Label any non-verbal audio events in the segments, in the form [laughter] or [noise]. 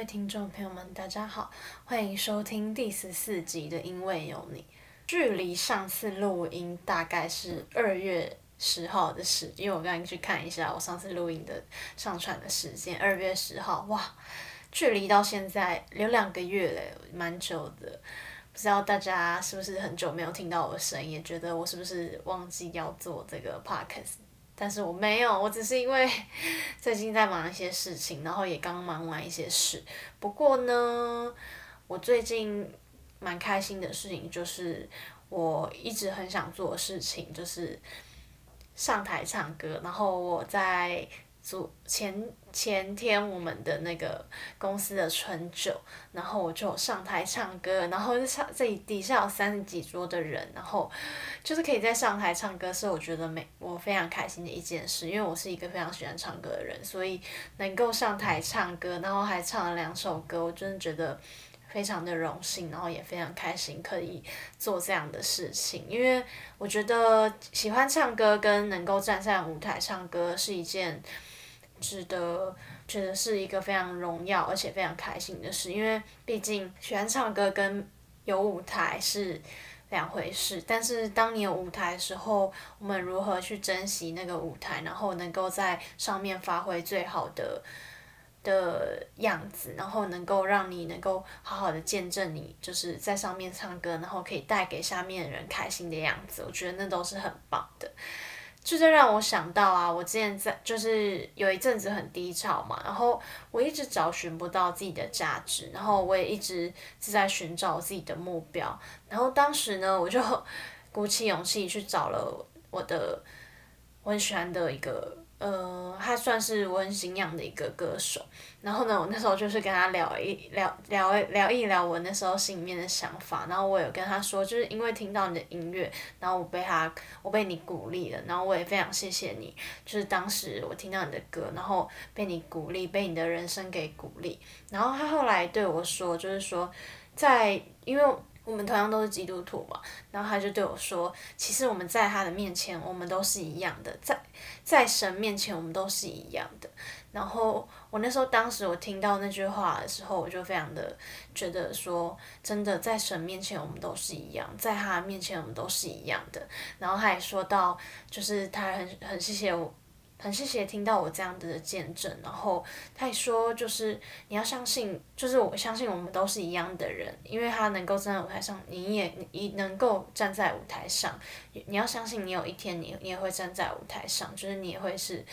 位听众朋友们，大家好，欢迎收听第十四集的《因为有你》。距离上次录音大概是二月十号的事，因为我刚刚去看一下我上次录音的上传的时间，二月十号，哇，距离到现在有两个月嘞，蛮久的。不知道大家是不是很久没有听到我的声音，也觉得我是不是忘记要做这个 podcast？但是我没有，我只是因为 [laughs] 最近在忙一些事情，然后也刚忙完一些事。不过呢，我最近蛮开心的事情就是我一直很想做的事情，就是上台唱歌。然后我在。昨前前天我们的那个公司的春酒，然后我就上台唱歌，然后唱这里底下有三十几桌的人，然后就是可以在上台唱歌，是我觉得每我非常开心的一件事，因为我是一个非常喜欢唱歌的人，所以能够上台唱歌，然后还唱了两首歌，我真的觉得非常的荣幸，然后也非常开心可以做这样的事情，因为我觉得喜欢唱歌跟能够站上舞台唱歌是一件。值得觉得是一个非常荣耀而且非常开心的事，因为毕竟喜欢唱歌跟有舞台是两回事。但是当你有舞台的时候，我们如何去珍惜那个舞台，然后能够在上面发挥最好的的样子，然后能够让你能够好好的见证你就是在上面唱歌，然后可以带给下面的人开心的样子，我觉得那都是很棒的。这就让我想到啊，我之前在就是有一阵子很低潮嘛，然后我一直找寻不到自己的价值，然后我也一直是在寻找自己的目标，然后当时呢，我就鼓起勇气去找了我的我很喜欢的一个。呃，他算是我很敬仰的一个歌手，然后呢，我那时候就是跟他聊一聊聊聊一聊我那时候心里面的想法，然后我有跟他说，就是因为听到你的音乐，然后我被他，我被你鼓励了，然后我也非常谢谢你，就是当时我听到你的歌，然后被你鼓励，被你的人生给鼓励，然后他后来对我说，就是说，在因为。我们同样都是基督徒嘛，然后他就对我说：“其实我们在他的面前，我们都是一样的，在在神面前，我们都是一样的。”然后我那时候，当时我听到那句话的时候，我就非常的觉得说，真的在神面前，我们都是一样，在他面前，我们都是一样的。然后他也说到，就是他很很谢谢我。很谢谢听到我这样子的见证，然后他也说，就是你要相信，就是我相信我们都是一样的人，因为他能够站在舞台上，你也你能够站在舞台上，你要相信你有一天你你也会站在舞台上，就是你也会是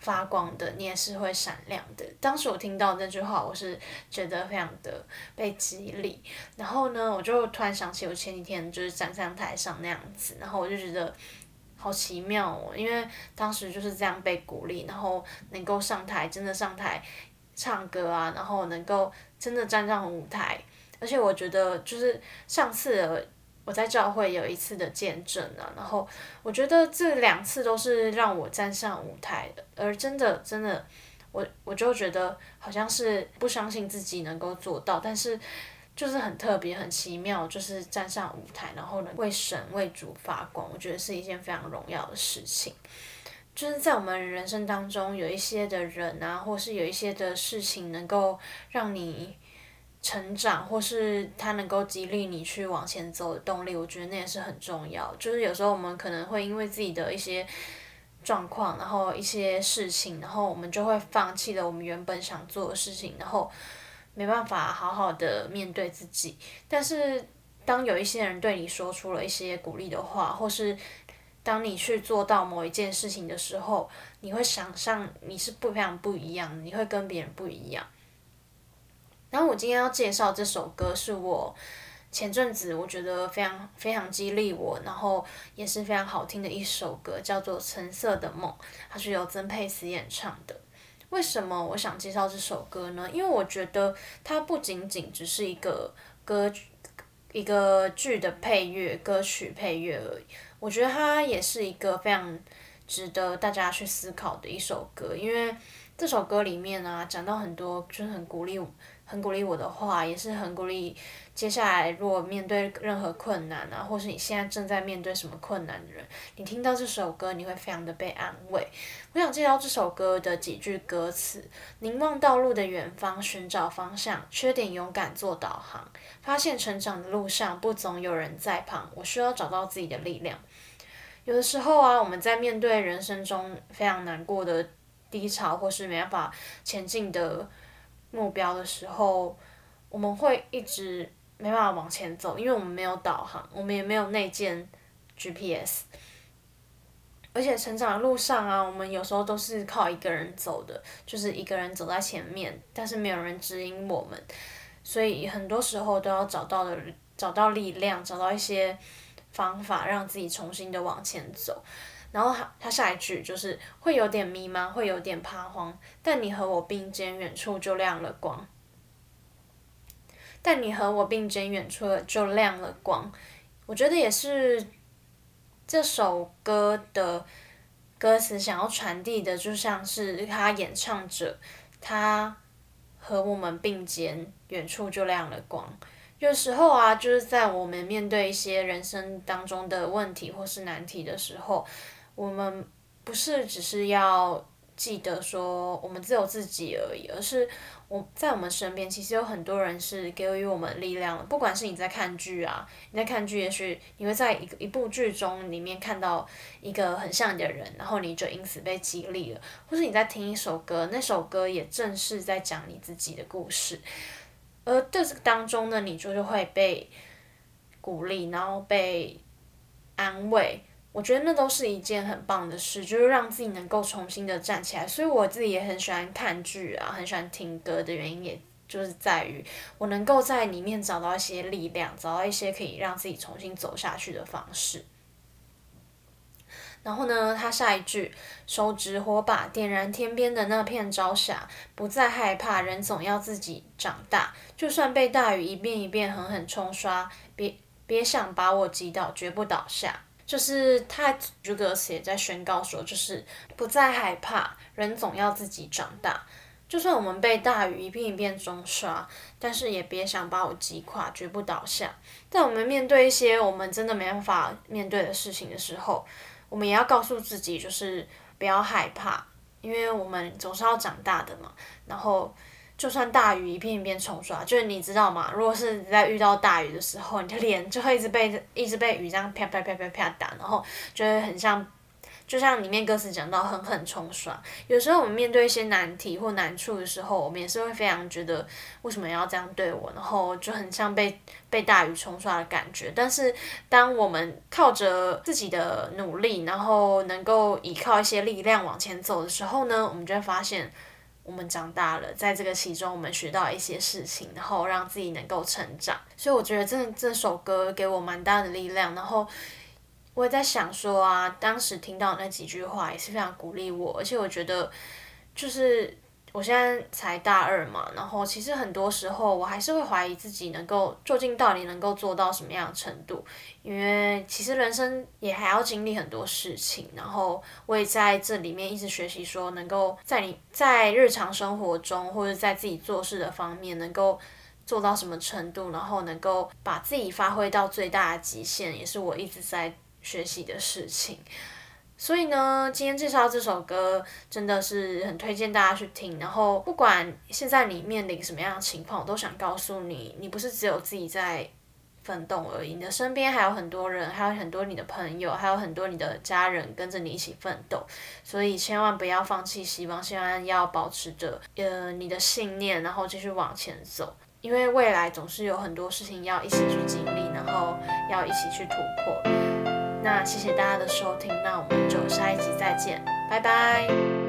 发光的，你也是会闪亮的。当时我听到那句话，我是觉得非常的被激励，然后呢，我就突然想起我前几天就是站上台上那样子，然后我就觉得。好奇妙哦，因为当时就是这样被鼓励，然后能够上台，真的上台唱歌啊，然后能够真的站上舞台，而且我觉得就是上次我在教会有一次的见证啊，然后我觉得这两次都是让我站上舞台的，而真的真的，我我就觉得好像是不相信自己能够做到，但是。就是很特别、很奇妙，就是站上舞台，然后呢为神、为主发光，我觉得是一件非常荣耀的事情。就是在我们人生当中，有一些的人啊，或是有一些的事情，能够让你成长，或是他能够激励你去往前走的动力，我觉得那也是很重要。就是有时候我们可能会因为自己的一些状况，然后一些事情，然后我们就会放弃了我们原本想做的事情，然后。没办法好好的面对自己，但是当有一些人对你说出了一些鼓励的话，或是当你去做到某一件事情的时候，你会想象你是不非常不一样，你会跟别人不一样。然后我今天要介绍这首歌，是我前阵子我觉得非常非常激励我，然后也是非常好听的一首歌，叫做《橙色的梦》，它是由曾沛慈演唱的。为什么我想介绍这首歌呢？因为我觉得它不仅仅只是一个歌一个剧的配乐歌曲配乐而已。我觉得它也是一个非常值得大家去思考的一首歌。因为这首歌里面啊，讲到很多就是很鼓励很鼓励我的话，也是很鼓励接下来如果面对任何困难啊，或是你现在正在面对什么困难的人，你听到这首歌，你会非常的被安慰。我想介绍这首歌的几句歌词：凝望道路的远方，寻找方向，缺点勇敢做导航，发现成长的路上不总有人在旁，我需要找到自己的力量。有的时候啊，我们在面对人生中非常难过的低潮，或是没办法前进的目标的时候，我们会一直没办法往前走，因为我们没有导航，我们也没有内建 GPS。而且成长的路上啊，我们有时候都是靠一个人走的，就是一个人走在前面，但是没有人指引我们，所以很多时候都要找到的，找到力量，找到一些。方法让自己重新的往前走，然后他他下一句就是会有点迷茫，会有点彷徨，但你和我并肩，远处就亮了光。但你和我并肩，远处就亮了光。我觉得也是这首歌的歌词想要传递的，就像是他演唱者，他和我们并肩，远处就亮了光。有时候啊，就是在我们面对一些人生当中的问题或是难题的时候，我们不是只是要记得说我们只有自己而已，而是我在我们身边其实有很多人是给予我们力量的。不管是你在看剧啊，你在看剧，也许你会在一个一部剧中里面看到一个很像你的人，然后你就因此被激励了；或是你在听一首歌，那首歌也正是在讲你自己的故事。而这当中呢，你就就会被鼓励，然后被安慰。我觉得那都是一件很棒的事，就是让自己能够重新的站起来。所以我自己也很喜欢看剧啊，很喜欢听歌的原因，也就是在于我能够在里面找到一些力量，找到一些可以让自己重新走下去的方式。然后呢，他下一句，手指火把点燃天边的那片朝霞，不再害怕，人总要自己长大，就算被大雨一遍一遍狠狠冲刷，别别想把我击倒，绝不倒下。就是他这歌词也在宣告说，就是不再害怕，人总要自己长大，就算我们被大雨一遍一遍冲刷，但是也别想把我击垮，绝不倒下。在我们面对一些我们真的没办法面对的事情的时候，我们也要告诉自己，就是不要害怕，因为我们总是要长大的嘛。然后，就算大雨一片一片冲刷，就是你知道吗？如果是在遇到大雨的时候，你的脸就会一直被一直被雨这样啪啪啪啪啪打，然后就会很像。就像里面歌词讲到狠狠冲刷，有时候我们面对一些难题或难处的时候，我们也是会非常觉得为什么要这样对我，然后就很像被被大雨冲刷的感觉。但是当我们靠着自己的努力，然后能够依靠一些力量往前走的时候呢，我们就会发现我们长大了，在这个其中我们学到一些事情，然后让自己能够成长。所以我觉得这这首歌给我蛮大的力量，然后。我也在想说啊，当时听到那几句话也是非常鼓励我，而且我觉得，就是我现在才大二嘛，然后其实很多时候我还是会怀疑自己能够究竟到底能够做到什么样的程度，因为其实人生也还要经历很多事情，然后我也在这里面一直学习说，能够在你在日常生活中或者在自己做事的方面能够做到什么程度，然后能够把自己发挥到最大的极限，也是我一直在。学习的事情，所以呢，今天介绍这首歌真的是很推荐大家去听。然后，不管现在你面临什么样的情况，我都想告诉你，你不是只有自己在奋斗而已，你的身边还有很多人，还有很多你的朋友，还有很多你的家人跟着你一起奋斗。所以，千万不要放弃希望，千万要保持着呃你的信念，然后继续往前走。因为未来总是有很多事情要一起去经历，然后要一起去突破。那谢谢大家的收听，那我们就下一集再见，拜拜。